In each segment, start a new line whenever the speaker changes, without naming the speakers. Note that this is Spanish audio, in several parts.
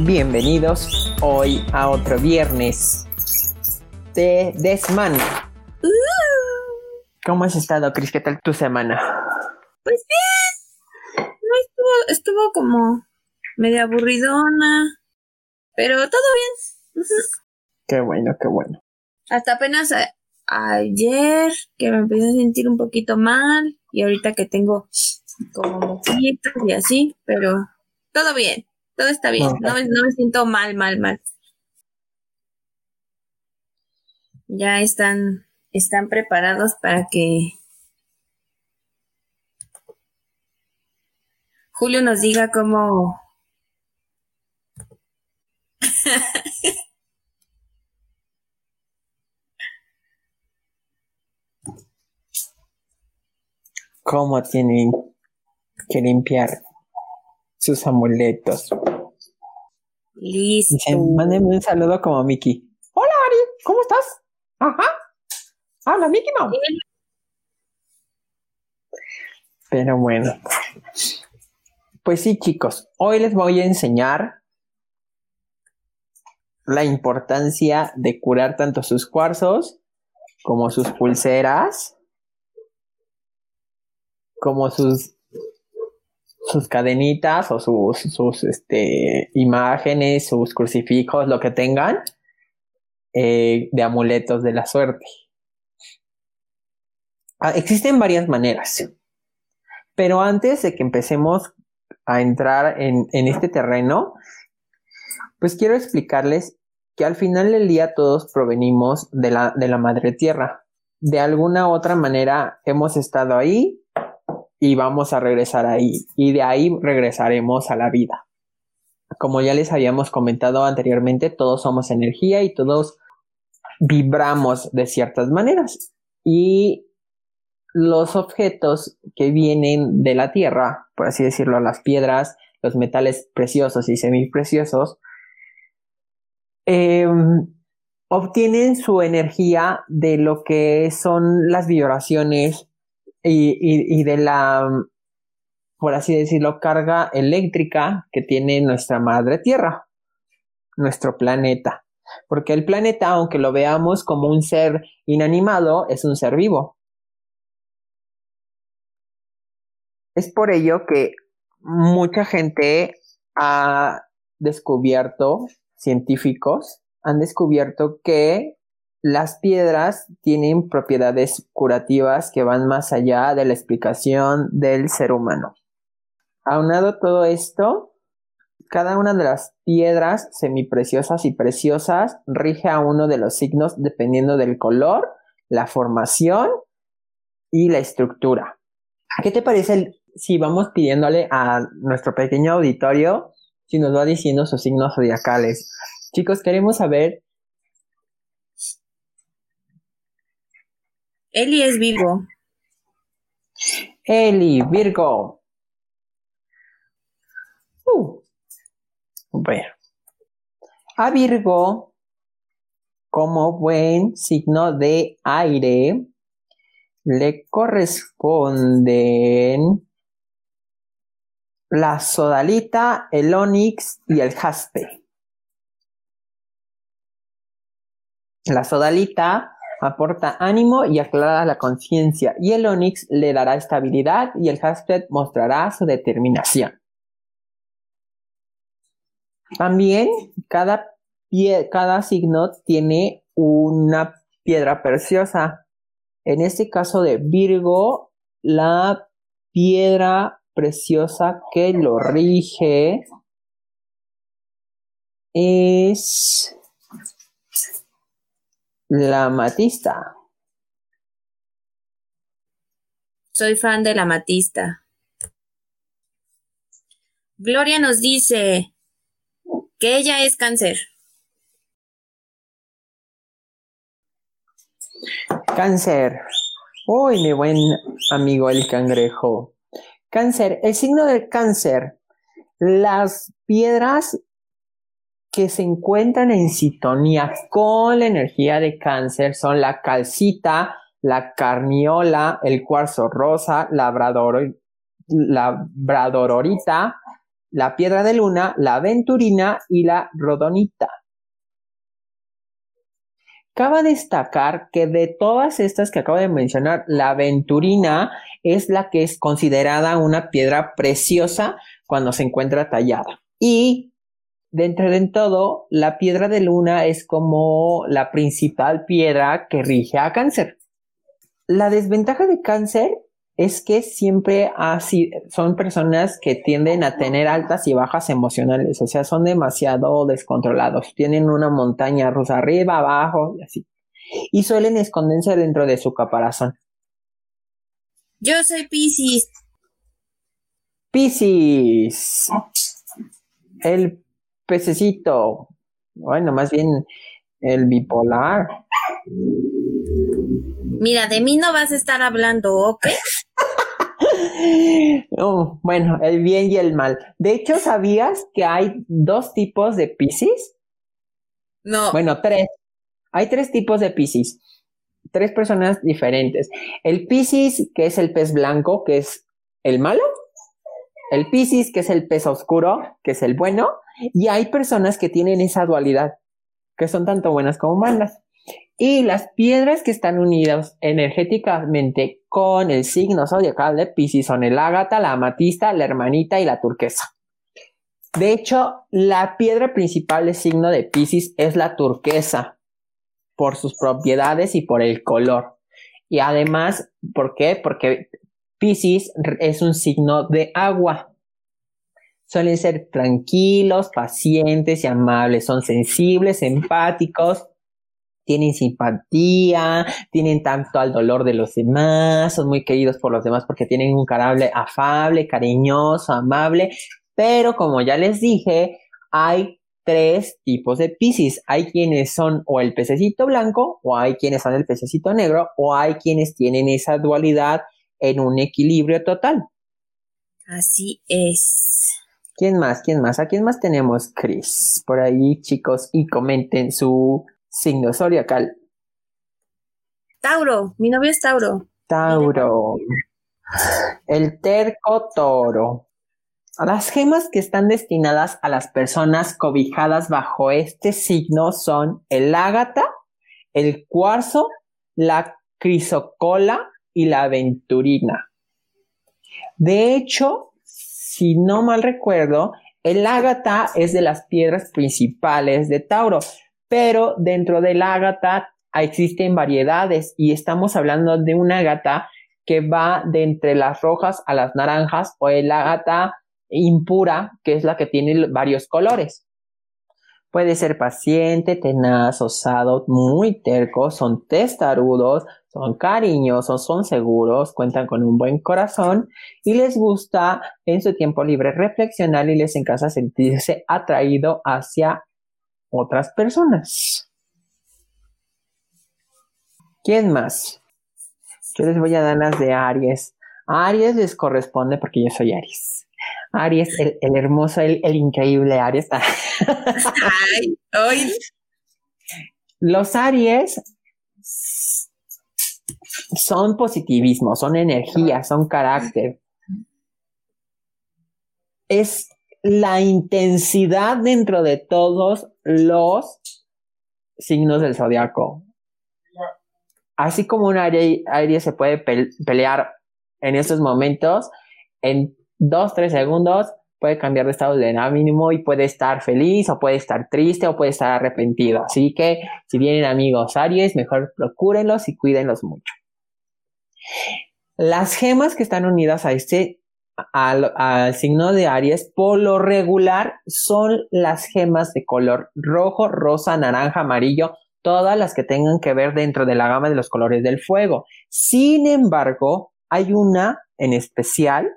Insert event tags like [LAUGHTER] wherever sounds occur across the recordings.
bienvenidos hoy a otro viernes de Desman.
Uh.
¿Cómo has estado, Cris? ¿Qué tal tu semana?
Pues bien. No estuvo, estuvo como media aburridona, pero todo bien.
Qué bueno, qué bueno.
Hasta apenas a- ayer que me empecé a sentir un poquito mal y ahorita que tengo como moquitos y así, pero todo bien, todo está bien.
Ok.
No me, no me siento mal, mal, mal. Ya están, están preparados para que Julio nos diga cómo [LAUGHS]
¿Cómo tienen que limpiar sus amuletos?
listo.
Mándenme un saludo como Mickey. Hola, Ari, ¿cómo estás? Ajá. Habla, Mickey Mouse. Pero bueno. Pues sí, chicos, hoy les voy a enseñar la importancia de curar tanto sus cuarzos como sus pulseras, como sus sus cadenitas o sus, sus este, imágenes, sus crucifijos, lo que tengan eh, de amuletos de la suerte. Ah, existen varias maneras, pero antes de que empecemos a entrar en, en este terreno, pues quiero explicarles que al final del día todos provenimos de la, de la madre tierra. De alguna otra manera hemos estado ahí y vamos a regresar ahí y de ahí regresaremos a la vida. Como ya les habíamos comentado anteriormente, todos somos energía y todos vibramos de ciertas maneras y los objetos que vienen de la tierra, por así decirlo, las piedras, los metales preciosos y semipreciosos, eh, obtienen su energía de lo que son las vibraciones y, y, de la, por así decirlo, carga eléctrica que tiene nuestra madre tierra, nuestro planeta. Porque el planeta, aunque lo veamos como un ser inanimado, es un ser vivo. Es por ello que mucha gente ha descubierto, científicos, han descubierto que las piedras tienen propiedades curativas que van más allá de la explicación del ser humano. Aunado todo esto, cada una de las piedras semipreciosas y preciosas rige a uno de los signos dependiendo del color, la formación y la estructura. ¿Qué te parece si vamos pidiéndole a nuestro pequeño auditorio si nos va diciendo sus signos zodiacales? Chicos, queremos saber
Eli es vivo.
Eli, Virgo. Uh. Bueno. A Virgo, como buen signo de aire, le corresponden la sodalita, el onix y el jaspe. La sodalita aporta ánimo y aclara la conciencia y el onix le dará estabilidad y el jaspe mostrará su determinación. También cada, pie- cada signo tiene una piedra preciosa. En este caso de Virgo, la piedra preciosa que lo rige es la matista.
Soy fan de la Matista. Gloria nos dice que ella es cáncer.
Cáncer. Uy, mi buen amigo el cangrejo. Cáncer, el signo del cáncer. Las piedras que se encuentran en sintonía con la energía de cáncer son la calcita, la carniola, el cuarzo rosa, labrador, labradorita, la piedra de luna, la aventurina y la rodonita. Cabe destacar que de todas estas que acabo de mencionar, la aventurina es la que es considerada una piedra preciosa cuando se encuentra tallada. Y dentro de todo, la piedra de luna es como la principal piedra que rige a cáncer. La desventaja de cáncer es que siempre así son personas que tienden a tener altas y bajas emocionales, o sea, son demasiado descontrolados, tienen una montaña rusa arriba, abajo y así. Y suelen esconderse dentro de su caparazón.
Yo soy Piscis.
Piscis. El pececito. Bueno, más bien el bipolar.
Mira, de mí no vas a estar hablando, ¿ok? [LAUGHS]
bueno, el bien y el mal. De hecho, ¿sabías que hay dos tipos de Piscis?
No.
Bueno, tres. Hay tres tipos de Piscis. Tres personas diferentes. El Piscis, que es el pez blanco, que es el malo. El Piscis, que es el pez oscuro, que es el bueno. Y hay personas que tienen esa dualidad, que son tanto buenas como malas. Y las piedras que están unidas energéticamente con el signo zodiacal de Pisces son el ágata, la amatista, la hermanita y la turquesa. De hecho, la piedra principal del signo de Pisces es la turquesa, por sus propiedades y por el color. Y además, ¿por qué? Porque Pisces es un signo de agua. Suelen ser tranquilos, pacientes y amables, son sensibles, empáticos, tienen simpatía, tienen tanto al dolor de los demás, son muy queridos por los demás porque tienen un carácter afable, cariñoso, amable, pero como ya les dije, hay tres tipos de piscis. Hay quienes son o el pececito blanco, o hay quienes son el pececito negro, o hay quienes tienen esa dualidad en un equilibrio total.
Así es.
¿Quién más? ¿Quién más? ¿A quién más tenemos, Chris? Por ahí, chicos, y comenten su signo zodiacal.
Tauro, mi novio es Tauro.
Tauro. El terco toro. Las gemas que están destinadas a las personas cobijadas bajo este signo son el ágata, el cuarzo, la crisocola y la aventurina. De hecho, si no mal recuerdo, el ágata es de las piedras principales de Tauro, pero dentro del ágata existen variedades y estamos hablando de un ágata que va de entre las rojas a las naranjas o el ágata impura, que es la que tiene varios colores. Puede ser paciente, tenaz, osado, muy terco, son testarudos, son cariñosos, son seguros, cuentan con un buen corazón y les gusta en su tiempo libre reflexionar y les encanta sentirse atraído hacia otras personas. ¿Quién más? Yo les voy a dar las de Aries. A Aries les corresponde porque yo soy Aries. Aries, el, hermoso, el, increíble Aries. [LAUGHS] Ay, hoy. Los Aries son positivismo, son energía, son carácter. Es la intensidad dentro de todos los signos del zodiaco. Así como un aire, se puede pelear en estos momentos, en dos, tres segundos puede cambiar de estado de ánimo y puede estar feliz o puede estar triste o puede estar arrepentido. Así que si vienen amigos Aries, mejor procúrenlos y cuídenlos mucho. Las gemas que están unidas a este al, signo de Aries, por lo regular son las gemas de color rojo, rosa, naranja, amarillo, todas las que tengan que ver dentro de la gama de los colores del fuego. Sin embargo, hay una en especial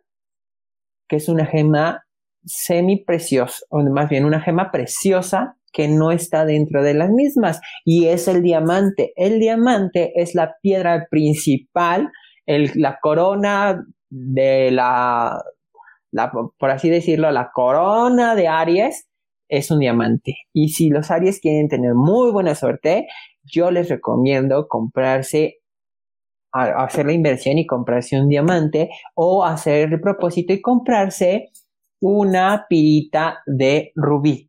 que es una gema semi preciosa, o más bien una gema preciosa que no está dentro de las mismas y es el diamante. El diamante es la piedra principal, la corona de la, por así decirlo, la corona de Aries es un diamante. Y si los Aries quieren tener muy buena suerte, yo les recomiendo comprarse, hacer la inversión y comprarse un diamante o hacer el propósito y comprarse una pirita de rubí.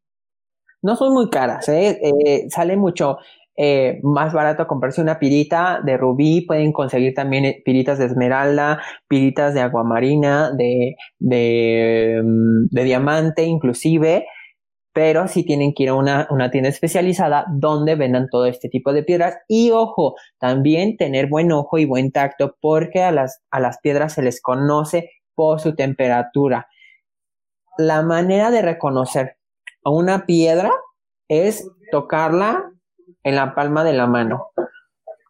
No son muy caras, ¿eh? eh sale mucho eh, más barato comprarse una pirita de rubí, pueden conseguir también piritas de esmeralda, piritas de aguamarina, de, de, mm, de diamante inclusive, pero sí tienen que ir a una, una, tienda especializada donde vendan todo este tipo de piedras. Y ojo, también tener buen ojo y buen tacto porque a las, a las piedras se les conoce por su temperatura. La manera de reconocer a una piedra es tocarla en la palma de la mano.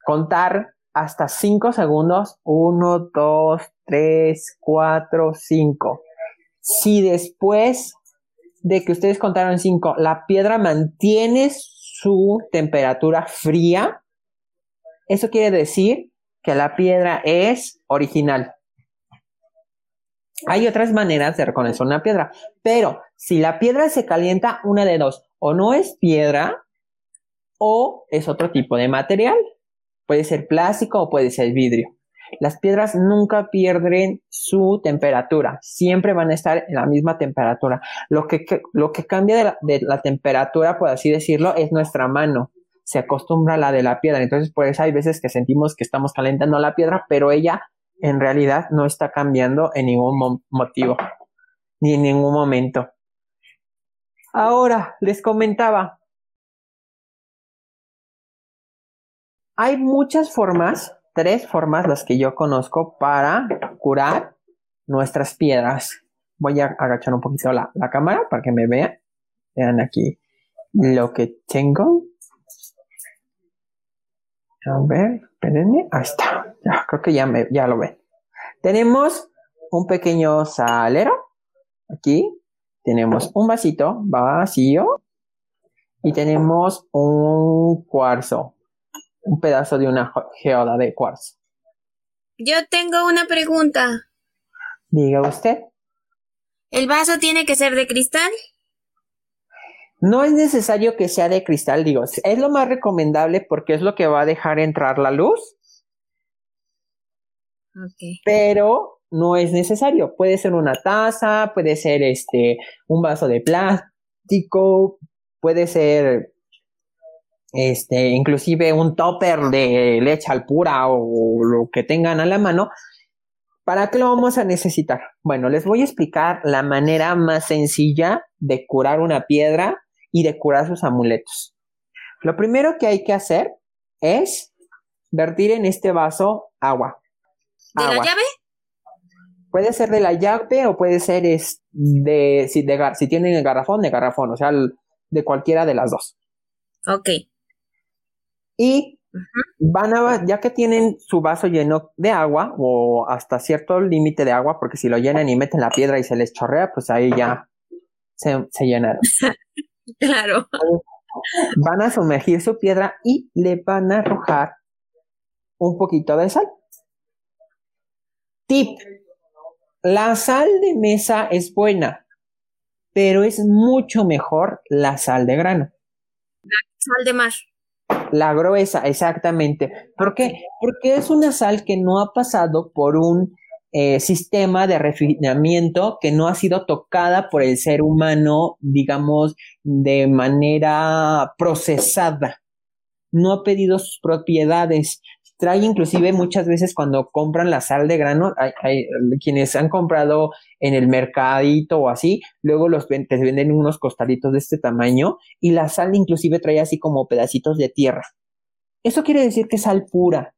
Contar hasta 5 segundos. 1, 2, 3, 4, 5. Si después de que ustedes contaron 5, la piedra mantiene su temperatura fría, eso quiere decir que la piedra es original. Hay otras maneras de reconocer una piedra, pero si la piedra se calienta, una de dos, o no es piedra o es otro tipo de material. Puede ser plástico o puede ser vidrio. Las piedras nunca pierden su temperatura, siempre van a estar en la misma temperatura. Lo que, lo que cambia de la, de la, temperatura, por así decirlo, es nuestra mano. Se acostumbra a la de la piedra. Entonces, por eso hay veces que sentimos que estamos calentando la piedra, pero ella en realidad no está cambiando en ningún motivo, ni en ningún momento. Ahora, les comentaba, Hay muchas formas, tres formas las que yo conozco para curar nuestras piedras. Voy a agachar un poquito la, cámara para que me vean. Vean aquí lo que tengo. A ver, espérenme. Ahí está. Ya, creo que ya, me, ya lo ven. Tenemos un pequeño salero. Aquí tenemos un vasito vacío. Y tenemos un cuarzo un pedazo de una geoda de cuarzo.
Yo tengo una pregunta.
Diga usted.
¿El vaso tiene que ser de cristal?
No es necesario que sea de cristal, digo, es lo más recomendable porque es lo que va a dejar entrar la luz.
Okay.
Pero no es necesario. Puede ser una taza, puede ser este un vaso de plástico, puede ser este, inclusive un topper de leche al pura o lo que tengan a la mano. ¿Para qué lo vamos a necesitar? Bueno, les voy a explicar la manera más sencilla de curar una piedra y de curar sus amuletos. Lo primero que hay que hacer es vertir en este vaso agua.
¿De la llave?
Puede ser de la llave o puede ser de, si, de, si tienen el garrafón, de garrafón, o sea, de cualquiera de las dos.
Ok.
Y van a, ya que tienen su vaso lleno de agua o hasta cierto límite de agua, porque si lo llenan y meten la piedra y se les chorrea, pues ahí ya se, se llenaron. [LAUGHS]
claro.
Van a sumergir su piedra y le van a arrojar un poquito de sal. Tip. La sal de mesa es buena, pero es mucho mejor la sal de grano.
La sal de mar.
La gruesa, exactamente. ¿Por qué? Porque es una sal que no ha pasado por un eh, sistema de refinamiento que no ha sido tocada por el ser humano, digamos, de manera procesada. No ha pedido sus propiedades, trae inclusive muchas veces cuando compran la sal de grano, hay, quienes han comprado en el mercadito o así, luego los te venden unos costaditos de este tamaño y la sal inclusive trae así como pedacitos de tierra. Eso quiere decir que es sal pura.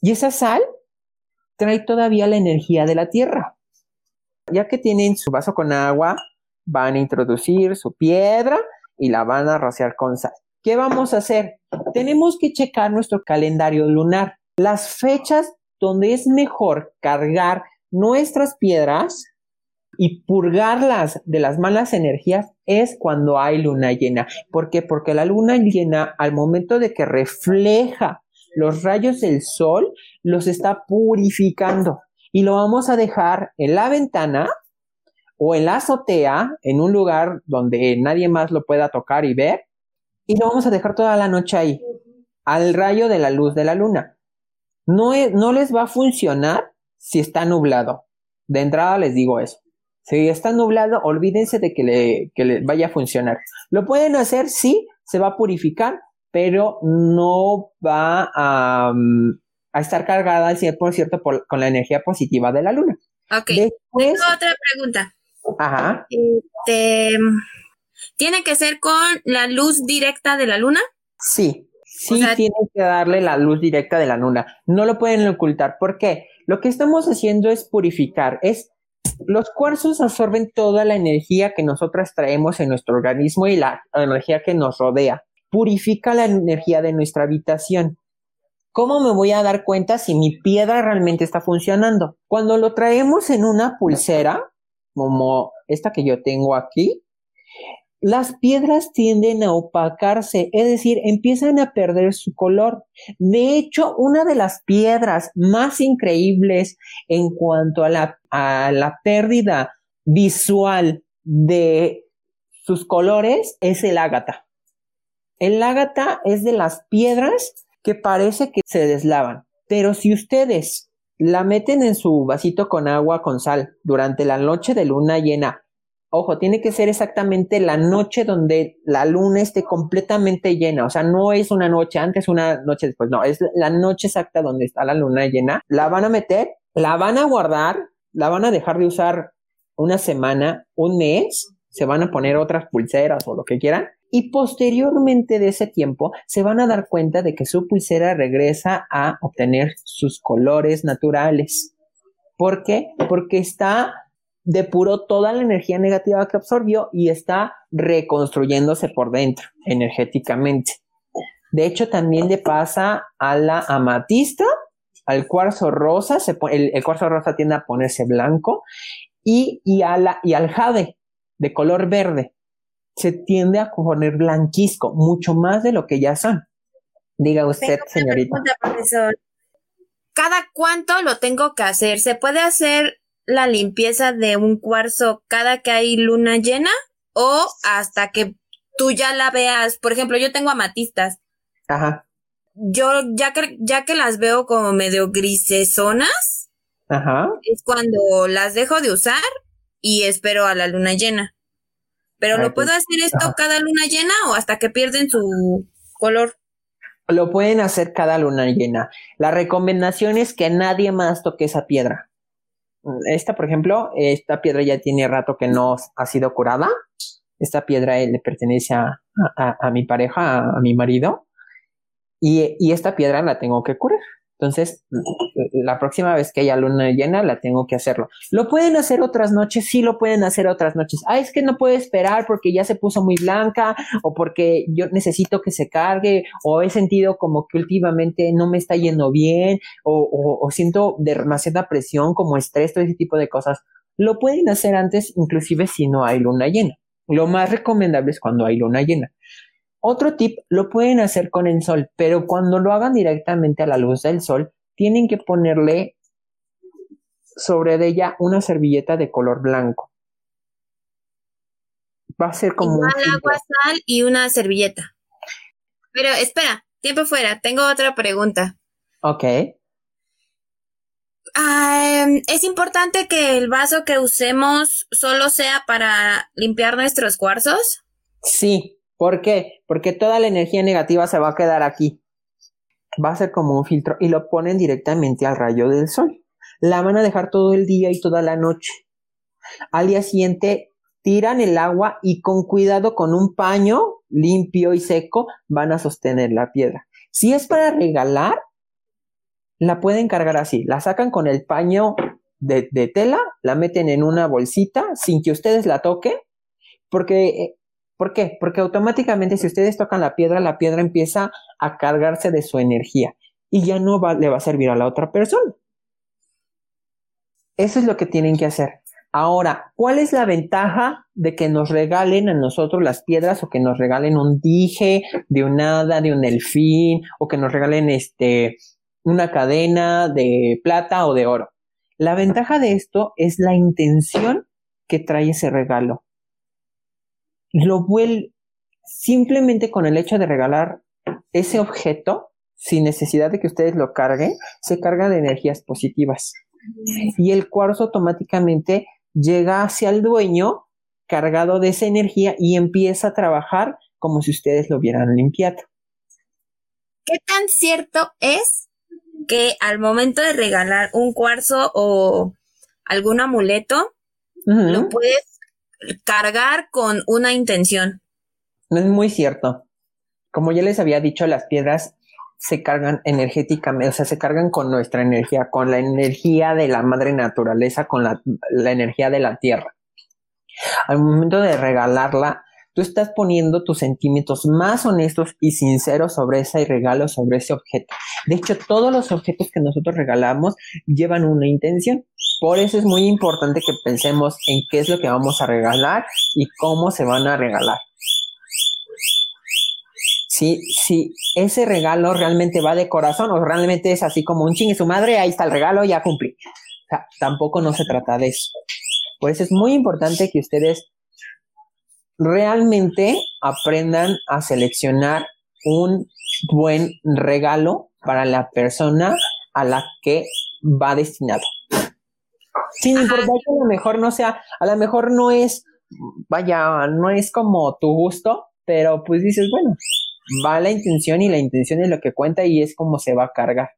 Y esa sal trae todavía la energía de la tierra. Ya que tienen su vaso con agua, van a introducir su piedra y la van a rociar con sal. ¿Qué vamos a hacer? Tenemos que checar nuestro calendario lunar. Las fechas donde es mejor cargar nuestras piedras y purgarlas de las malas energías es cuando hay luna llena. ¿Por qué? Porque la luna llena, al momento de que refleja los rayos del sol, los está purificando. Y lo vamos a dejar en la ventana o en la azotea, en un lugar donde nadie más lo pueda tocar y ver, y lo vamos a dejar toda la noche ahí, al rayo de la luz de la luna. No, no les va a funcionar si está nublado. De entrada les digo eso. Si está nublado, olvídense de que le, que le vaya a funcionar. Lo pueden hacer, sí, se va a purificar, pero no va a, mm, a estar cargada al 100% por, con la energía positiva de la luna.
Ok. Tengo otra pregunta.
Ajá.
Este, ¿Tiene que ser con la luz directa de la luna?
Sí, sí tiene que darle la luz directa de la luna. No lo pueden ocultar. ¿Por qué? Lo que estamos haciendo es purificar, es los cuarzos absorben toda la energía que nosotras traemos en nuestro organismo y la energía que nos rodea. Purifica la energía de nuestra habitación. ¿Cómo me voy a dar cuenta si mi piedra realmente está funcionando? Cuando lo traemos en una pulsera, como esta que yo tengo aquí, las piedras tienden a opacarse, es decir, empiezan a perder su color. De hecho, una de las piedras más increíbles en cuanto a la, a la pérdida visual de sus colores es el ágata. El ágata es de las piedras que parece que se deslavan, pero si ustedes la meten en su vasito con agua con sal durante la noche de luna llena Ojo, tiene que ser exactamente la noche donde la luna esté completamente llena. O sea, no es una noche antes, una noche después. No, es la noche exacta donde está la luna llena. La van a meter, la van a guardar, la van a dejar de usar una semana, un mes. Se van a poner otras pulseras o lo que quieran. Y posteriormente de ese tiempo se van a dar cuenta de que su pulsera regresa a obtener sus colores naturales. ¿Por qué? Porque está depuró toda la energía negativa que absorbió y está reconstruyéndose por dentro energéticamente. De hecho, también le pasa a la amatista, al cuarzo rosa, el, cuarzo rosa tiende a ponerse blanco, y, y, a la, y al jade de color verde se tiende a poner blanquisco, mucho más de lo que ya son. Diga usted, señorita.
¿Cada cuánto lo tengo que hacer? ¿Se puede hacer la limpieza de un cuarzo cada que hay luna llena o hasta que tú ya la veas. Por ejemplo, yo tengo amatistas.
Ajá.
Yo ya que, ya que las veo como medio grisesonas,
Ajá.
es cuando las dejo de usar y espero a la luna llena. Pero ¿lo puedo hacer esto cada luna llena o hasta que pierden su color?
Lo pueden hacer cada luna llena. La recomendación es que nadie más toque esa piedra. Esta, por ejemplo, esta piedra ya tiene rato que no ha sido curada. Esta piedra le pertenece a, a, mi pareja, a, mi marido. Y, y, esta piedra la tengo que curar. Entonces, la próxima vez que haya luna llena, la tengo que hacerlo. ¿Lo pueden hacer otras noches? Sí, lo pueden hacer otras noches. Ah, es que no puedo esperar porque ya se puso muy blanca o porque yo necesito que se cargue o he sentido como que últimamente no me está yendo bien o, o siento demasiada presión como estrés, todo ese tipo de cosas. Lo pueden hacer antes, inclusive si no hay luna llena. Lo más recomendable es cuando hay luna llena. Otro tip, lo pueden hacer con el sol, pero cuando lo hagan directamente a la luz del sol, tienen que ponerle sobre de ella una servilleta de color blanco. Va a ser como...
Igual agua, sal y una servilleta. Pero espera, tiempo fuera, tengo otra pregunta.
Ok.
¿Es importante que el vaso que usemos solo sea para limpiar nuestros cuarzos?
Sí, ¿Por qué? Porque toda la energía negativa se va a quedar aquí. Va a ser como un filtro y lo ponen directamente al rayo del sol. La van a dejar todo el día y toda la noche. Al día siguiente tiran el agua y con cuidado con un paño limpio y seco van a sostener la piedra. Si es para regalar, la pueden cargar así. La sacan con el paño de, de tela, la meten en una bolsita sin que ustedes la toquen, porque eh, ¿Por qué? Porque automáticamente si ustedes tocan la piedra, la piedra empieza a cargarse de su energía y ya no le va a servir a la otra persona. Eso es lo que tienen que hacer. Ahora, ¿cuál es la ventaja de que nos regalen a nosotros las piedras o que nos regalen un dije de un hada, de un elfín o que nos regalen este una cadena de plata o de oro? La ventaja de esto es la intención que trae ese regalo lo vuelve simplemente con el hecho de regalar ese objeto, sin necesidad de que ustedes lo carguen, se carga de energías positivas. Y el cuarzo automáticamente llega hacia el dueño cargado de esa energía y empieza a trabajar como si ustedes lo hubieran limpiado.
¿Qué tan cierto es que al momento de regalar un cuarzo o algún amuleto, lo puedes cargar con una intención?
No es muy cierto. Como ya les había dicho, las piedras se cargan energéticamente, o sea, se cargan con nuestra energía, con la energía de la madre naturaleza, con la, energía de la tierra. Al momento de regalarla, tú estás poniendo tus sentimientos más honestos y sinceros sobre ese regalo, sobre ese objeto. De hecho, todos los objetos que nosotros regalamos llevan una intención. Por eso es muy importante que pensemos en qué es lo que vamos a regalar y cómo se van a regalar. Si, si ese regalo realmente va de corazón o realmente es así como un chingue su madre, ahí está el regalo, ya cumplí. O sea, tampoco no se trata de eso. Por eso es muy importante que ustedes realmente aprendan a seleccionar un buen regalo para la persona a la que va destinado. Sin importar que a lo mejor no sea, a lo mejor no es, vaya, no es como tu gusto, pero pues dices, bueno, va la intención y la intención es lo que cuenta y es como se va a cargar.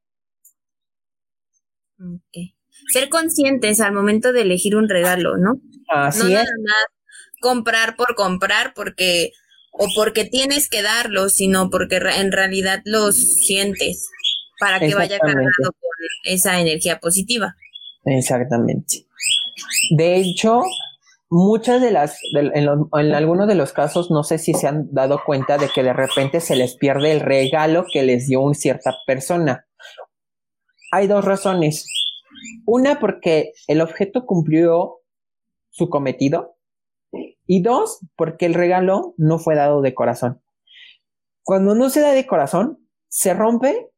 Ser conscientes al momento de elegir un regalo, ¿no?
Así es
comprar por comprar porque o porque tienes que darlo, sino porque en realidad los sientes para que vaya cargado con esa energía positiva.
Exactamente. De hecho, muchas de las, en, en, algunos de los casos, no sé si se han dado cuenta de que de repente se les pierde el regalo que les dio una cierta persona. Hay dos razones. Una, porque el objeto cumplió su cometido y dos, porque el regalo no fue dado de corazón. Cuando no se da de corazón, se rompe,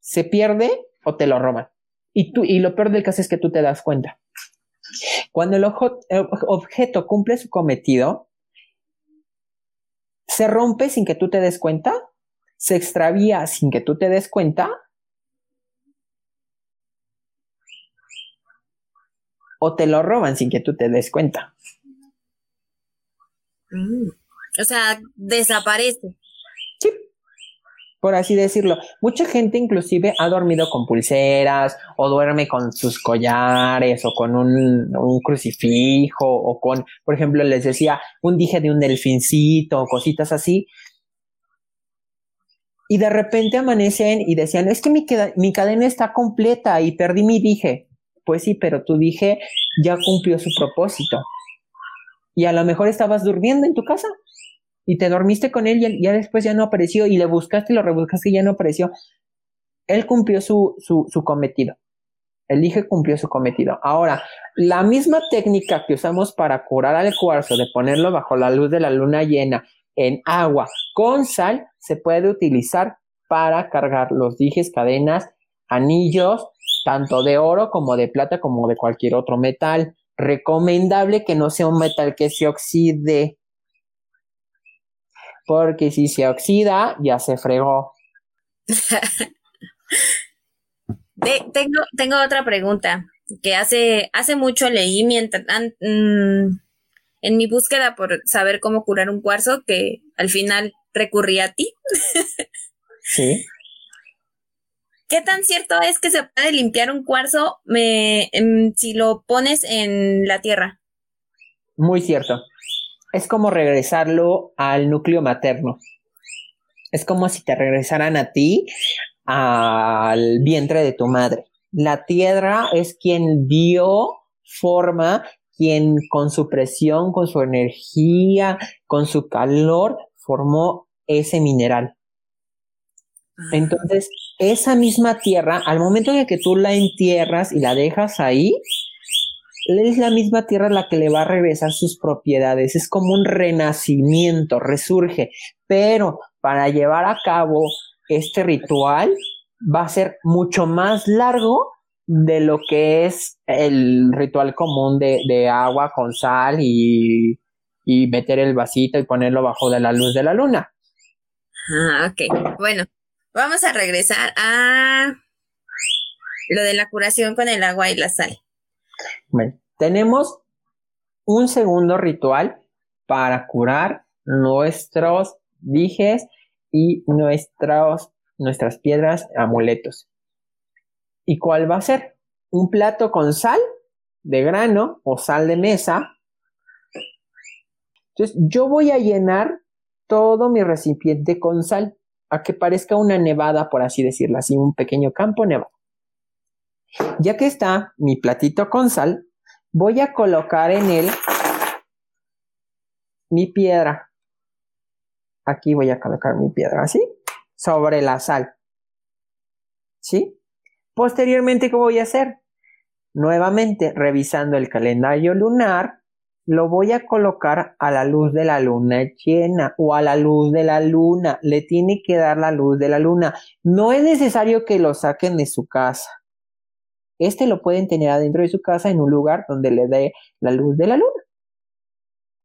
se pierde o te lo roban. Y, tú, y lo peor del caso es que tú te das cuenta. Cuando el, el objeto cumple su cometido, se rompe sin que tú te des cuenta, se extravía sin que tú te des cuenta, o te lo roban sin que tú te des cuenta.
Mm. O sea, desaparece.
Sí. Por así decirlo. Mucha gente inclusive ha dormido con pulseras o duerme con sus collares o con un, crucifijo o con, por ejemplo, les decía, un dije de un delfincito o cositas así. Y de repente amanecen y decían, es que mi cadena está completa y perdí mi dije. Pues sí, pero tu dije ya cumplió su propósito y a lo mejor estabas durmiendo en tu casa y te dormiste con él y ya después ya no apareció y le buscaste y lo rebuscaste y ya no apareció. Él cumplió su, su, su cometido. El dije cumplió su cometido. Ahora, la misma técnica que usamos para curar al cuarzo, de ponerlo bajo la luz de la luna llena en agua con sal, se puede utilizar para cargar los dijes, cadenas, anillos, tanto de oro como de plata como de cualquier otro metal. Recomendable que no sea un metal que se oxide. Porque si se oxida, ya se fregó. [LAUGHS]
tengo, tengo otra pregunta que hace, hace mucho leí mientras, mm, en mi búsqueda por saber cómo curar un cuarzo que al final recurrí a ti.
sí.
¿Qué tan cierto es que se puede limpiar un cuarzo em, si lo pones en la tierra?
Muy cierto. Es como regresarlo al núcleo materno. Es como si te regresaran a ti al vientre de tu madre. La tierra es quien dio forma, quien con su presión, con su energía, con su calor, formó ese mineral. Entonces, esa misma tierra, al momento en que tú la entierras y la dejas ahí, es la misma tierra la que le va a regresar sus propiedades. Es como un renacimiento, resurge. Pero para llevar a cabo este ritual va a ser mucho más largo de lo que es el ritual común de, agua con sal y, y meter el vasito y ponerlo bajo de la luz de la luna.
Ah, ok. Bueno, Vamos a regresar a lo de la curación con el agua y la sal.
Bueno, tenemos un segundo ritual para curar nuestros dijes y nuestros, nuestras piedras amuletos. ¿Y cuál va a ser? Un plato con sal de grano o sal de mesa. Entonces yo voy a llenar todo mi recipiente con sal a que parezca una nevada, por así decirlo, así un pequeño campo nevado. Ya que está mi platito con sal, voy a colocar en él mi piedra. Aquí voy a colocar mi piedra, así, sobre la sal. ¿Sí? Posteriormente, ¿qué voy a hacer? Nuevamente, revisando el calendario lunar, lo voy a colocar a la luz de la luna llena o a la luz de la luna. Le tiene que dar la luz de la luna. No es necesario que lo saquen de su casa. Este lo pueden tener adentro de su casa en un lugar donde le dé la luz de la luna.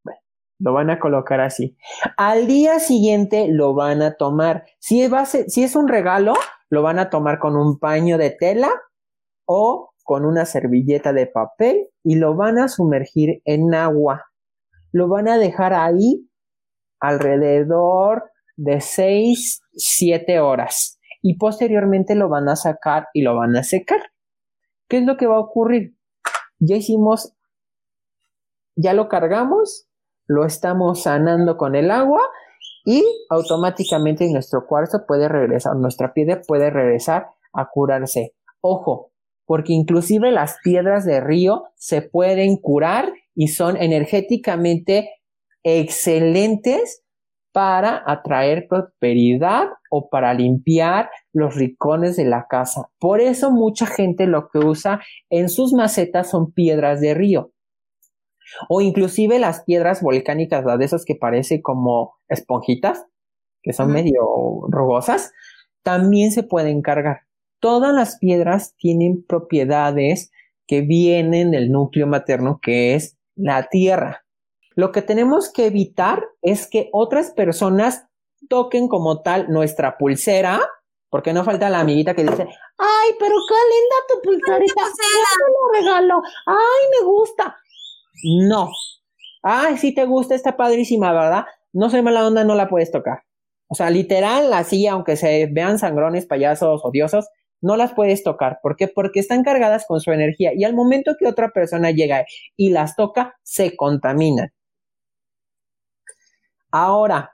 Bueno, lo van a colocar así. Al día siguiente lo van a tomar. Si si es un regalo, lo van a tomar con un paño de tela o con una servilleta de papel y lo van a sumergir en agua. Lo van a dejar ahí alrededor de 6, 7 horas y posteriormente lo van a sacar y lo van a secar. ¿Qué es lo que va a ocurrir? Ya hicimos, ya lo cargamos, lo estamos sanando con el agua y automáticamente nuestro cuarzo puede regresar, nuestra piedra puede regresar a curarse. Ojo, porque inclusive las piedras de río se pueden curar y son energéticamente excelentes para atraer prosperidad o para limpiar los rincones de la casa. Por eso mucha gente lo que usa en sus macetas son piedras de río. O inclusive las piedras volcánicas, de esas que parecen como esponjitas, que son medio rugosas, también se pueden cargar. Todas las piedras tienen propiedades que vienen del núcleo materno, que es la tierra. Lo que tenemos que evitar es que otras personas toquen como tal nuestra pulsera, porque no falta la amiguita que dice, ay, pero qué linda tu pulserita, te lo regalo, ay, me gusta. No. Ay, si te gusta, está padrísima, ¿verdad? No soy mala onda, no la puedes tocar. O sea, literal, así, aunque se vean sangrones, payasos, odiosos, no las puedes tocar. ¿Por qué? Porque están cargadas con su energía y al momento que otra persona llega y las toca, se contaminan. Ahora,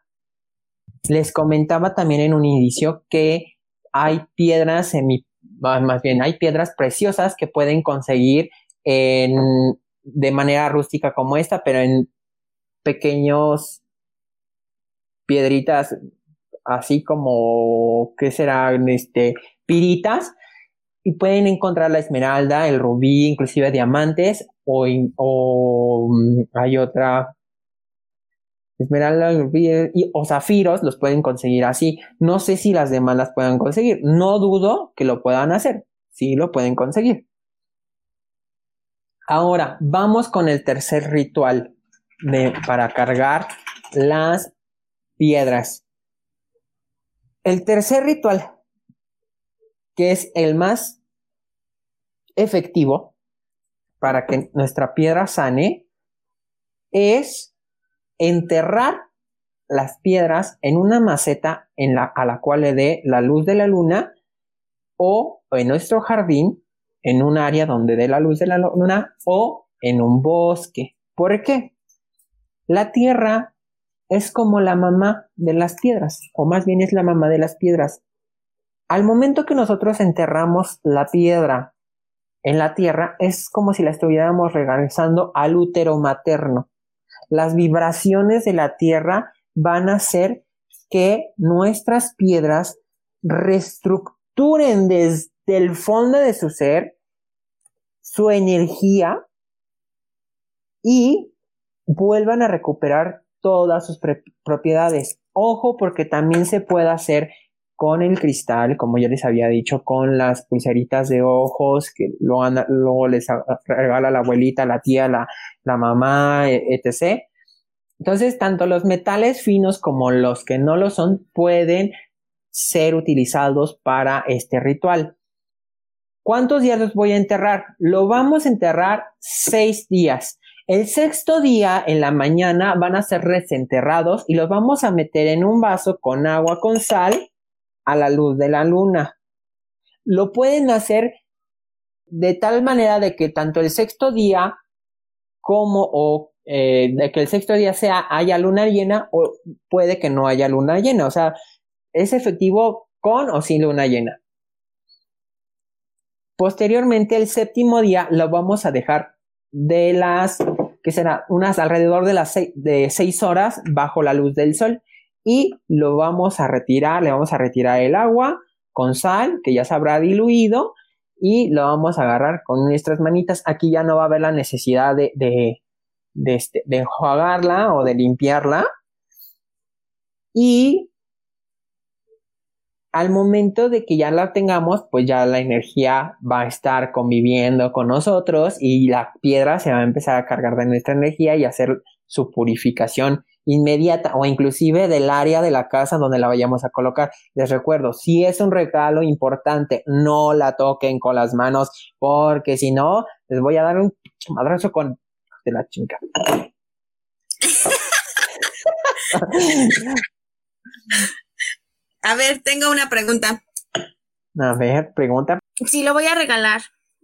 les comentaba también en un inicio que hay piedras semi, más bien hay piedras preciosas que pueden conseguir de manera rústica como esta, pero en pequeños piedritas así como, ¿qué serán? Este, piritas, y pueden encontrar la esmeralda, el rubí, inclusive diamantes, o, mm, hay otra Esmeralda y, o zafiros los pueden conseguir así. No sé si las demás las puedan conseguir. No dudo que lo puedan hacer. Sí lo pueden conseguir. Ahora, vamos con el tercer ritual para cargar las piedras. El tercer ritual, que es el más efectivo para que nuestra piedra sane, es enterrar las piedras en una maceta a la cual le dé la luz de la luna o en nuestro jardín, en un área donde dé la luz de la luna o en un bosque. ¿Por qué? La tierra es como la mamá de las piedras, o más bien es la mamá de las piedras. Al momento que nosotros enterramos la piedra en la tierra, es como si la estuviéramos regresando al útero materno las vibraciones de la Tierra van a hacer que nuestras piedras reestructuren desde el fondo de su ser su energía y vuelvan a recuperar todas sus propiedades. Ojo porque también se puede hacer con el cristal, como ya les había dicho, con las pulseritas de ojos que luego, les regala la abuelita, la tía, la, la mamá, e, etc. Entonces, tanto los metales finos como los que no lo son pueden ser utilizados para este ritual. ¿Cuántos días los voy a enterrar? Lo vamos a enterrar seis días. El sexto día en la mañana van a ser desenterrados y los vamos a meter en un vaso con agua con sal a la luz de la luna. Lo pueden hacer de tal manera de que tanto el sexto día como o eh, de que el sexto día sea haya luna llena o puede que no haya luna llena. O sea, es efectivo con o sin luna llena. Posteriormente, el séptimo día lo vamos a dejar de las, que será unas alrededor de las de seis horas bajo la luz del sol y lo vamos a retirar, le vamos a retirar el agua con sal que ya se habrá diluido y lo vamos a agarrar con nuestras manitas. Aquí ya no va a haber la necesidad de, de, de, este, de enjuagarla o de limpiarla. Y al momento de que ya la tengamos, pues ya la energía va a estar conviviendo con nosotros y la piedra se va a empezar a cargar de nuestra energía y hacer su purificación inmediata o inclusive del área de la casa donde la vayamos a colocar. Les recuerdo, si es un regalo importante, no la toquen con las manos porque si no, les voy a dar un madrazo con de la chinga. [LAUGHS]
a ver, tengo una pregunta.
A ver, pregunta.
Si lo voy a regalar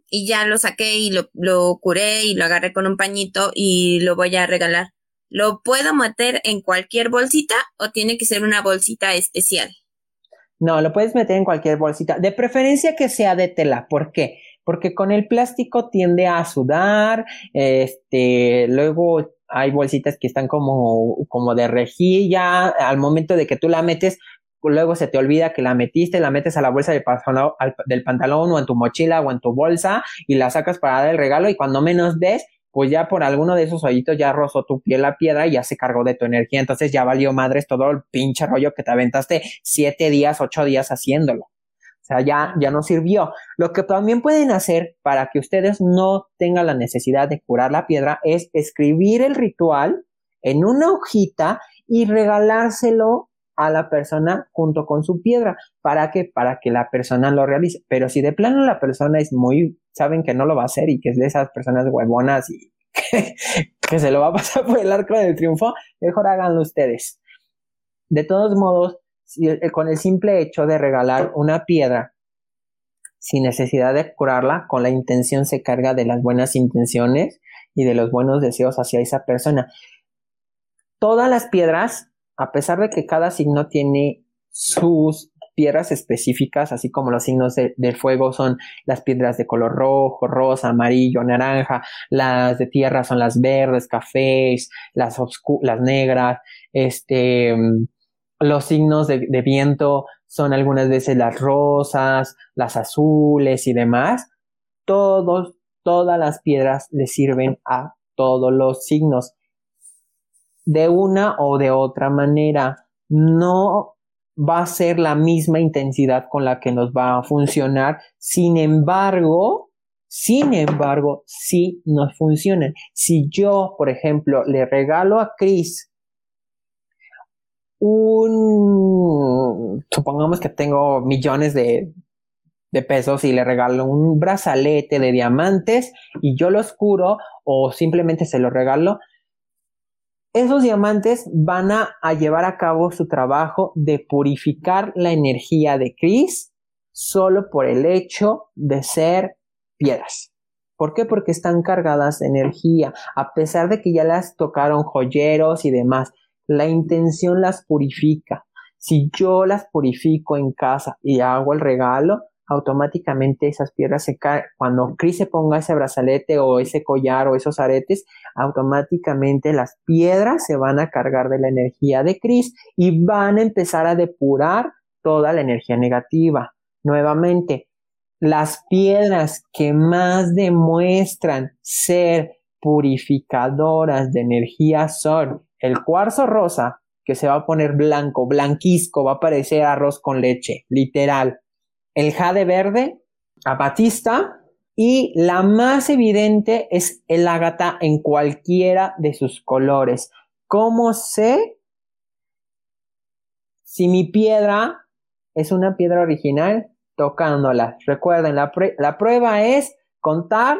y ya lo saqué y lo, lo curé y lo agarré con un pañito y lo voy a regalar ¿Lo puedo meter en cualquier bolsita o tiene que ser una bolsita especial?
No, lo puedes meter en cualquier bolsita. De preferencia que sea de tela. ¿Por qué? Porque con el plástico tiende a sudar. Este, luego hay bolsitas que están como, como de rejilla. Al momento de que tú la metes, luego se te olvida que la metiste, la metes a la bolsa del pantalón, del pantalón o en tu mochila o en tu bolsa y la sacas para dar el regalo y cuando menos ves, pues ya por alguno de esos hoyitos ya rozó tu piel la piedra y ya se cargó de tu energía. Entonces ya valió madres todo el pinche rollo que te aventaste siete días, ocho días haciéndolo. O sea, ya, ya no sirvió. Lo que también pueden hacer para que ustedes no tengan la necesidad de curar la piedra es escribir el ritual en una hojita y regalárselo a la persona junto con su piedra. ¿Para qué? Para que la persona lo realice. Pero si de plano la persona es muy, saben que no lo va a hacer y que es de esas personas huevonas y [LAUGHS] que, se lo va a pasar por el arco del triunfo, mejor háganlo ustedes. De todos modos, eh, con el simple hecho de regalar una piedra sin necesidad de curarla, con la intención se carga de las buenas intenciones y de los buenos deseos hacia esa persona. Todas las piedras a pesar de que cada signo tiene sus piedras específicas, así como los signos de, del fuego son las piedras de color rojo, rosa, amarillo, naranja, las de tierra son las verdes, cafés, las, las negras, este, los signos de, de viento son algunas veces las rosas, las azules y demás. Todos, todas las piedras le sirven a todos los signos de una o de otra manera. No va a ser la misma intensidad con la que nos va a funcionar. Sin embargo, sin embargo, sí nos funcionan. Si yo, por ejemplo, le regalo a Chris un, supongamos que tengo millones de, de pesos y le regalo un brazalete de diamantes y yo lo curo o simplemente se lo regalo, esos diamantes van a, llevar a cabo su trabajo de purificar la energía de Chris solo por el hecho de ser piedras. ¿Por qué? Porque están cargadas de energía, a pesar de que ya las tocaron joyeros y demás. La intención las purifica. Si yo las purifico en casa y hago el regalo, automáticamente esas piedras se caen. Cuando Chris se ponga ese brazalete o ese collar o esos aretes, automáticamente las piedras se van a cargar de la energía de Chris y van a empezar a depurar toda la energía negativa. Nuevamente, las piedras que más demuestran ser purificadoras de energía son el cuarzo rosa, que se va a poner blanco, blanquisco, va a parecer arroz con leche, literal el jade verde, apatista y la más evidente es el ágata en cualquiera de sus colores. ¿Cómo sé si mi piedra es una piedra original? Tocándola. Recuerden, la, la prueba es contar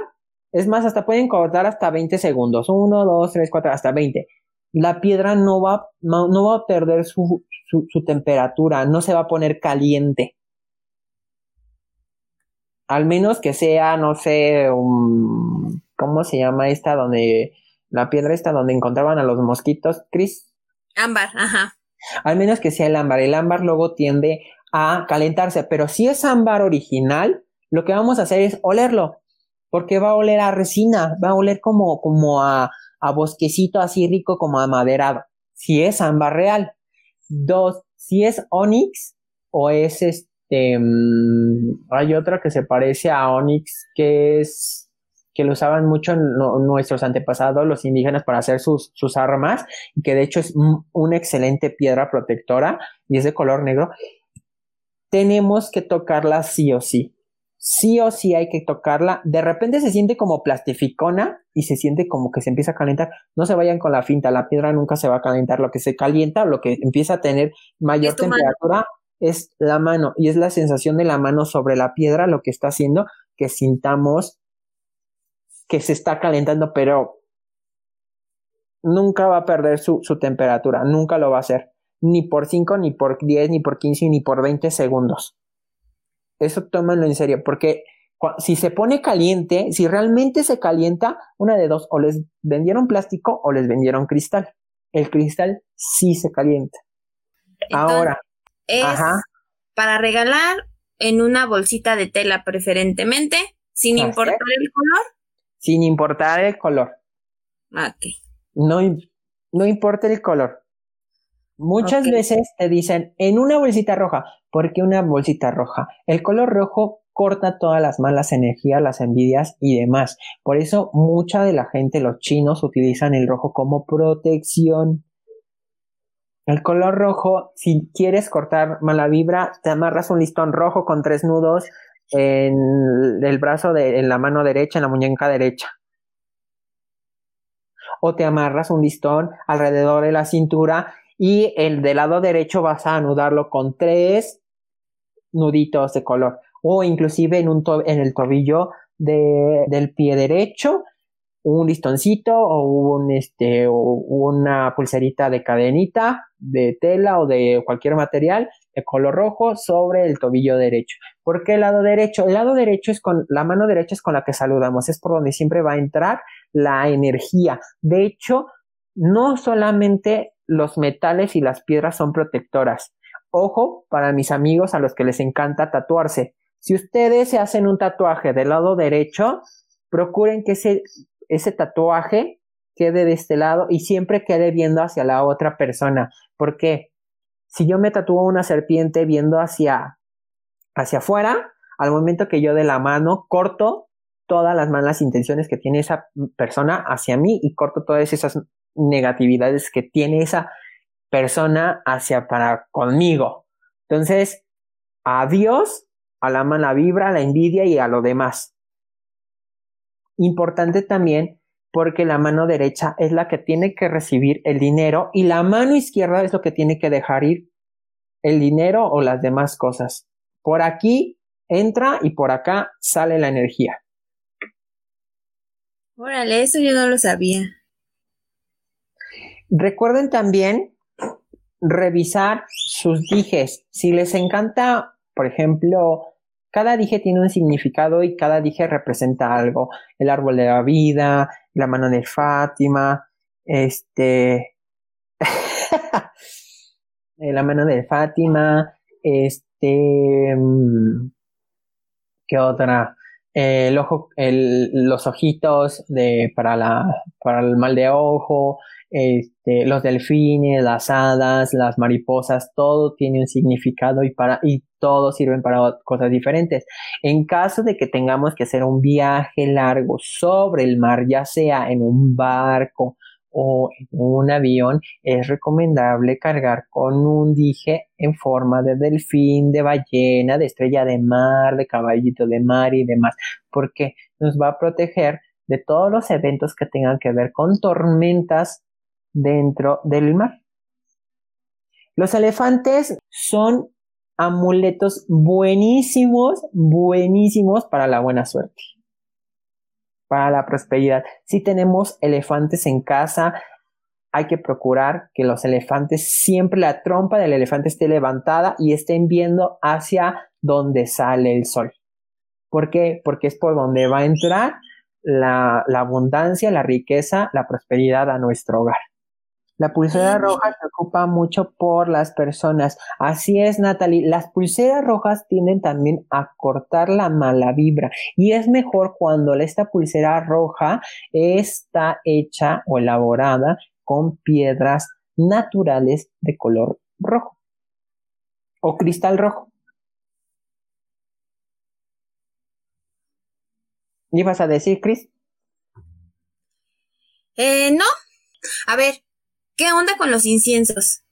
Es más, hasta pueden cortar hasta 20 segundos. 1, 2, 3, 4, hasta 20. La piedra no va, no, va a perder su, su, temperatura, no se va a poner caliente. Al menos que sea, no sé, un, ¿cómo se llama esta? Donde la piedra esta donde encontraban a los mosquitos, Chris.
Ámbar, ajá.
Al menos que sea el ámbar. El ámbar luego tiende a calentarse, pero si es ámbar original, lo que vamos a hacer es olerlo, porque va a oler a resina, va a oler como, como a, a bosquecito así rico como a maderado, si es ámbar real. Dos, si es onix o es este, mm, hay otra que se parece a onix que es que lo usaban mucho nuestros antepasados, los indígenas, para hacer sus, sus armas, y que de hecho es una excelente piedra protectora y es de color negro, tenemos que tocarla sí o sí. Sí o sí hay que tocarla. De repente se siente como plastificona y se siente como que se empieza a calentar. No se vayan con la finta, la piedra nunca se va a calentar. Lo que se calienta, lo que empieza a tener mayor temperatura es la mano y es la sensación de la mano sobre la piedra lo que está haciendo que sintamos que se está calentando, pero nunca va a perder su, temperatura, nunca lo va a hacer, ni por 5, ni por 10, ni por 15, ni por 20 segundos. Eso tómalo en serio, porque si se pone caliente, si realmente se calienta, una de dos, o les vendieron plástico o les vendieron cristal. El cristal sí se calienta. Ahora,
es para regalar en una bolsita de tela preferentemente, sin importar el color
sin importar el color.
Ok.
No, no importa el color. Muchas veces te dicen en una bolsita roja. ¿Por qué una bolsita roja? El color rojo corta todas las malas energías, las envidias y demás. Por eso mucha de la gente, los chinos, utilizan el rojo como protección. El color rojo, si quieres cortar mala vibra, te amarras un listón rojo con tres nudos en el brazo de, en la mano derecha, en la muñeca derecha. O te amarras un listón alrededor de la cintura y el del lado derecho vas a anudarlo con tres nuditos de color. O inclusive en, un en el tobillo del pie derecho, un listoncito o, un, este, o una pulserita de cadenita de tela o de cualquier material de color rojo sobre el tobillo derecho. ¿Por qué el lado derecho? El lado derecho es con la mano derecha es con la que saludamos, es por donde siempre va a entrar la energía. De hecho, no solamente los metales y las piedras son protectoras. Ojo para mis amigos a los que les encanta tatuarse. Si ustedes se hacen un tatuaje del lado derecho, procuren que ese, ese tatuaje quede de este lado y siempre quede viendo hacia la otra persona. ¿Por qué? si yo me tatúo una serpiente viendo hacia, hacia afuera, al momento que yo de la mano corto todas las malas intenciones que tiene esa persona hacia mí y corto todas esas negatividades que tiene esa persona hacia para conmigo. Entonces, adiós a la mala vibra, a la envidia y a lo demás. Importante también porque la mano derecha es la que tiene que recibir el dinero y la mano izquierda es lo que tiene que dejar ir el dinero o las demás cosas. Por aquí entra y por acá sale la energía.
Órale, eso yo no lo sabía.
Recuerden también revisar sus dijes. Si les encanta, por ejemplo, cada dije tiene un significado y cada dije representa algo. El árbol de la vida, la mano de Fátima, este, [LAUGHS] la mano de Fátima, este, mm, ¿qué otra? El ojo, los ojitos para, la, para el mal de ojo, este, los delfines, las hadas, las mariposas, todo tiene un significado y, para, y todo sirven para cosas diferentes. En caso de que tengamos que hacer un viaje largo sobre el mar, ya sea en un barco o en un avión, es recomendable cargar con un dije en forma de delfín, de ballena, de estrella de mar, de caballito de mar y demás, porque nos va a proteger de todos los eventos que tengan que ver con tormentas dentro del mar. Los elefantes son amuletos buenísimos, buenísimos para la buena suerte. Para la prosperidad. Si tenemos elefantes en casa, hay que procurar que los elefantes siempre la trompa del elefante esté levantada y estén viendo hacia donde sale el sol. ¿Por qué? Porque es por donde va a entrar la, la abundancia, la riqueza, la prosperidad a nuestro hogar. La pulsera roja se ocupa mucho por las personas. Así es, Natalie. Las pulseras rojas tienden también a cortar la mala vibra. Y es mejor cuando esta pulsera roja está hecha o elaborada con piedras naturales de color rojo o cristal rojo. ¿Y vas a decir, Cris?
Eh, no. A ver, ¿Qué onda con los inciensos?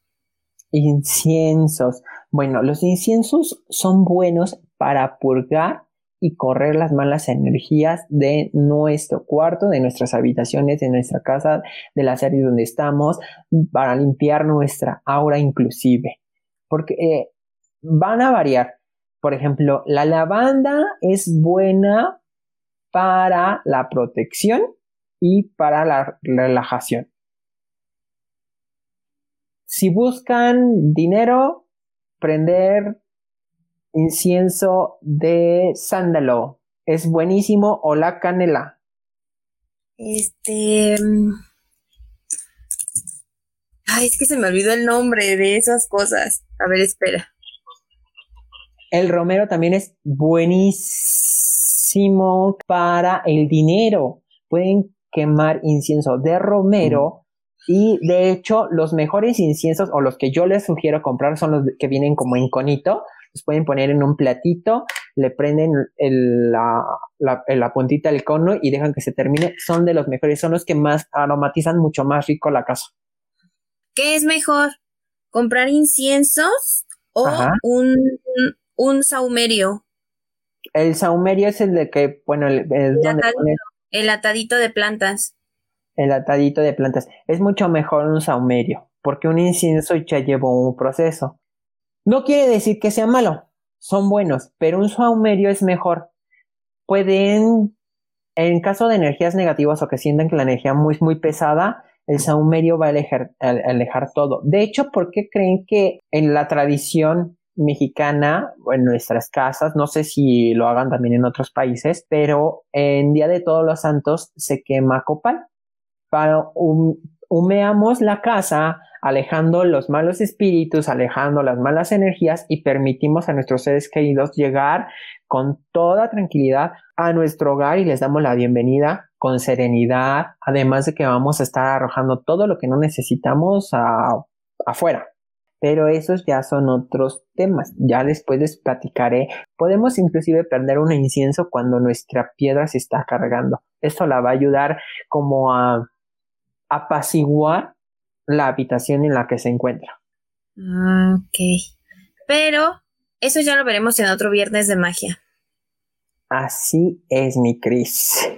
Inciensos. Bueno, los inciensos son buenos para purgar y correr las malas energías de nuestro cuarto, de nuestras habitaciones, de nuestra casa, de las áreas donde estamos, para limpiar nuestra aura inclusive. Porque eh, van a variar. Por ejemplo, la lavanda es buena para la protección y para la relajación. Si buscan dinero, prender incienso de sándalo. Es buenísimo o la canela.
Este... Mm, ay, es que se me olvidó el nombre de esas cosas. A ver, espera.
El romero también es buenísimo para el dinero. Pueden quemar incienso de romero y de hecho, los mejores inciensos o los que yo les sugiero comprar son los que vienen como en conito. Los pueden poner en un platito, le prenden la, la, puntita del cono y dejan que se termine. Son de los mejores, son los que más aromatizan mucho más rico la casa.
¿Qué es mejor? ¿Comprar inciensos o un, un saumerio?
El saumerio es el de que, bueno, el,
el atadito de plantas
el atadito de plantas. Es mucho mejor un saumerio, porque un incienso ya llevó un proceso. No quiere decir que sea malo, son buenos, pero un saumerio es mejor. Pueden, en caso de energías negativas o que sientan que la energía es muy, muy pesada, el saumerio va a alejar, a alejar todo. De hecho, ¿por qué creen que en la tradición mexicana en nuestras casas, no sé si lo hagan también en otros países, pero en Día de Todos los Santos se quema copal para humeamos la casa, alejando los malos espíritus, alejando las malas energías y permitimos a nuestros seres queridos llegar con toda tranquilidad a nuestro hogar y les damos la bienvenida con serenidad, además de que vamos a estar arrojando todo lo que no necesitamos afuera. Pero esos ya son otros temas, ya después les platicaré. Podemos inclusive perder un incienso cuando nuestra piedra se está cargando. Esto la va a ayudar como a apaciguar la habitación en la que se encuentra.
Ah, ok. Pero eso ya lo veremos en otro viernes de magia.
Así es, mi Cris.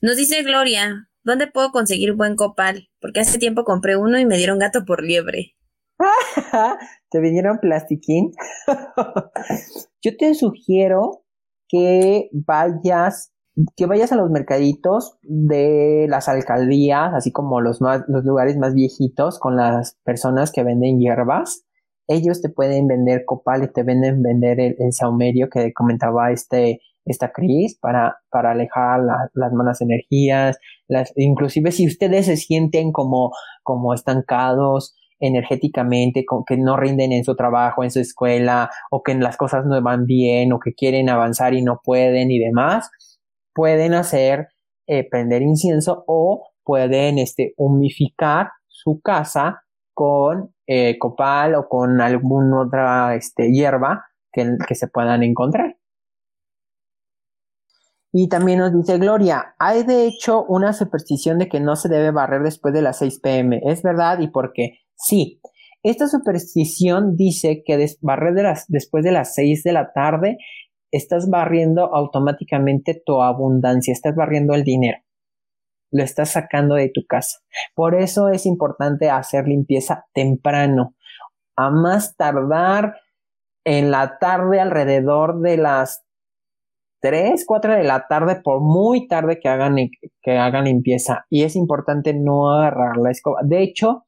Nos dice Gloria, ¿dónde puedo conseguir buen copal? Porque hace tiempo compré uno y me dieron gato por liebre. [LAUGHS]
¿Te vinieron plastiquín? [LAUGHS] Yo te sugiero que vayas que vayas a los mercaditos de las alcaldías, así como los, más, los lugares más viejitos con las personas que venden hierbas. Ellos te pueden vender copal y te venden vender el, saumerio que comentaba este, esta Cris para, para alejar las malas energías. Las, inclusive si ustedes se sienten como, como estancados energéticamente, que no rinden en su trabajo, en su escuela, o que las cosas no van bien, o que quieren avanzar y no pueden y demás, pueden hacer eh, prender incienso o pueden este, humificar su casa con eh, copal o con alguna otra este, hierba que, que se puedan encontrar. Y también nos dice Gloria, hay de hecho una superstición de que no se debe barrer después de las 6 pm. ¿Es verdad? ¿Y por qué? Sí. Esta superstición dice que barrer después de las 6 de la tarde estás barriendo automáticamente tu abundancia, estás barriendo el dinero, lo estás sacando de tu casa. Por eso es importante hacer limpieza temprano, a más tardar en la tarde alrededor de las 3, 4 de la tarde, por muy tarde que hagan, que hagan limpieza. Y es importante no agarrar la escoba. De hecho,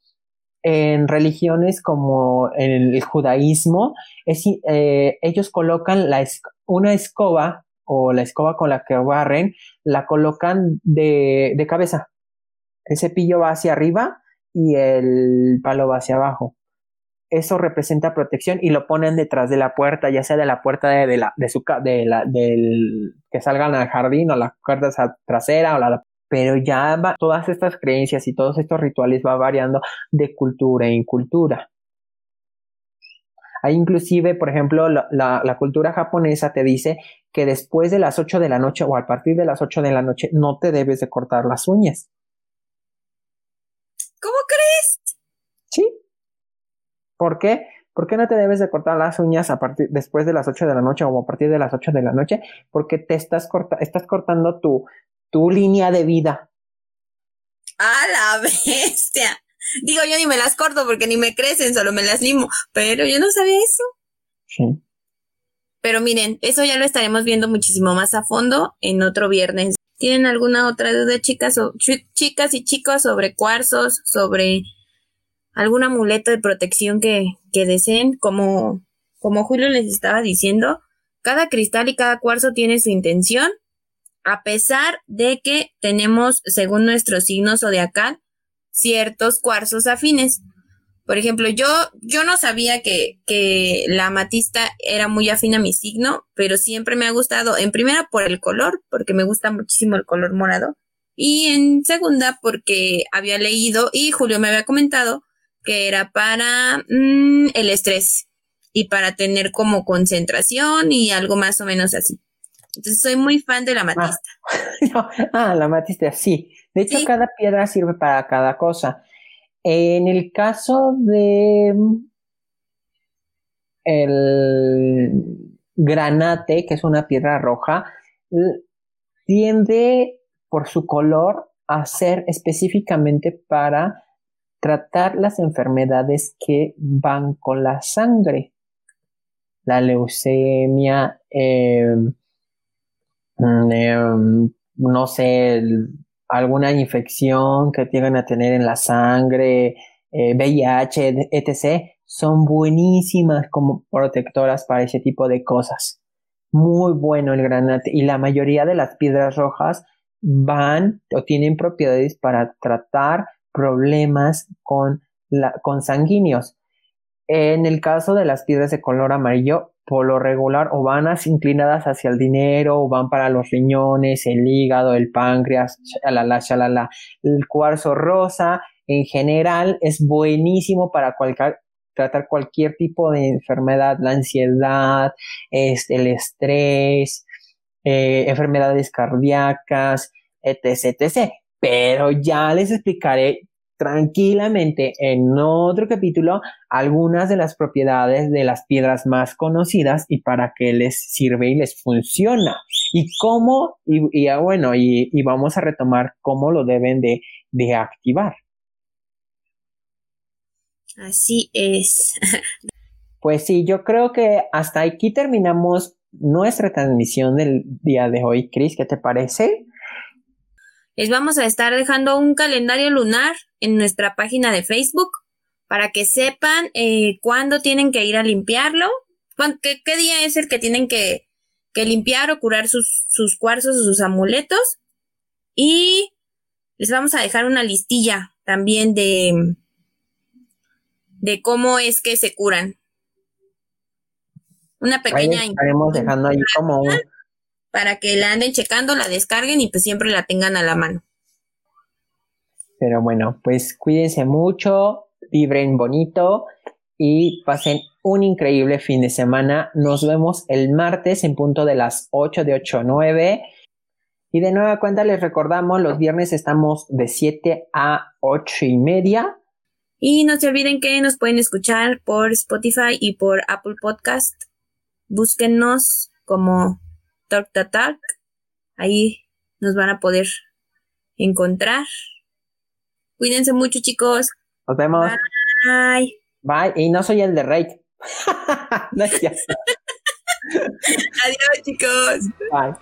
en religiones como el judaísmo, eh, ellos colocan la una escoba o la escoba con la que barren, la colocan de, de cabeza. El cepillo va hacia arriba y el palo va hacia abajo eso representa protección y lo ponen detrás de la puerta, ya sea de la puerta de, la, de su, de la, del, que salgan al jardín o la puerta trasera o la, pero ya va, todas estas creencias y todos estos rituales va variando de cultura en cultura. Hay inclusive, por ejemplo, la, la, cultura japonesa te dice que después de las 8 de la noche o a partir de las 8 de la noche no te debes de cortar las uñas.
¿Cómo crees?
Sí, ¿Por qué? ¿Por qué no te debes de cortar las uñas a partir después de las 8 de la noche o a partir de las 8 de la noche? Porque te estás, corta, estás cortando tu, tu línea de vida.
¡A la [LAUGHS] bestia! Digo, yo ni me las corto porque ni me crecen, solo me las limo. Pero yo no sabía eso.
Sí.
Pero miren, eso ya lo estaremos viendo muchísimo más a fondo en otro viernes. ¿Tienen alguna otra duda, chicas, o, chicas y chicos, sobre cuarzos, sobre algún amuleto de protección que, que deseen, como, como Julio les estaba diciendo, cada cristal y cada cuarzo tiene su intención, a pesar de que tenemos, según nuestro signo zodiacal, ciertos cuarzos afines. Por ejemplo, yo, yo no sabía que, que la amatista era muy afín a mi signo, pero siempre me ha gustado, en primera por el color, porque me gusta muchísimo el color morado, y en segunda porque había leído y Julio me había comentado que era para mm, el estrés y para tener como concentración y algo más o menos así. Entonces soy muy fan de la ah.
matista. [LAUGHS] Ah, la matista, sí. De hecho, cada piedra sirve para cada cosa. En el caso de el granate, que es una piedra roja, tiende por su color a ser específicamente para tratar las enfermedades que van con la sangre. La leucemia, em, mm, em, no sé, alguna infección que tengan a tener en la sangre, VIH, eh, etc., son buenísimas como protectoras para ese tipo de cosas. Muy bueno el granate y la mayoría de las piedras rojas van o tienen propiedades para tratar problemas con, la, con sanguíneos. En el caso de las piedras de color amarillo, por lo regular o van inclinadas hacia el dinero o van para los riñones, el hígado, el páncreas, shalala, shalala. El cuarzo rosa en general es buenísimo para tratar cualquier tipo de enfermedad, la ansiedad, este, el estrés, eh, enfermedades cardíacas, etc, etc pero ya les explicaré tranquilamente en otro capítulo algunas de las propiedades de las piedras más conocidas y para qué les sirve y les funciona. Y cómo y, ah, bueno y, vamos a retomar cómo lo deben de, de activar.
Así es.
Pues sí yo creo que hasta aquí terminamos nuestra transmisión del día de hoy. Cris ¿qué te parece?
Les vamos a estar dejando un calendario lunar en nuestra página de Facebook para que sepan eh, cuándo tienen que ir a limpiarlo, qué, qué, día es el que tienen que, que limpiar o curar sus, sus cuarzos o sus amuletos. Y les vamos a dejar una listilla también de, de cómo es que se curan. Una pequeña.
estaremos dejando ahí como un,
para que la anden checando, la descarguen y pues siempre la tengan a la mano.
Pero bueno, pues cuídense mucho, vibren bonito y pasen un increíble fin de semana. Nos vemos el martes en punto de las 8 de 8 a 9. Y de nueva cuenta les recordamos, los viernes estamos de 7 a 8 y media.
Y no se olviden que nos pueden escuchar por Spotify y por Apple Podcast. Búsquennos como Talk Talk. Ahí nos van a poder encontrar. Cuídense mucho, chicos.
Nos vemos.
Bye.
Bye. Y no soy el de Rey. [LAUGHS] [LAUGHS]
Adiós, chicos.
Bye.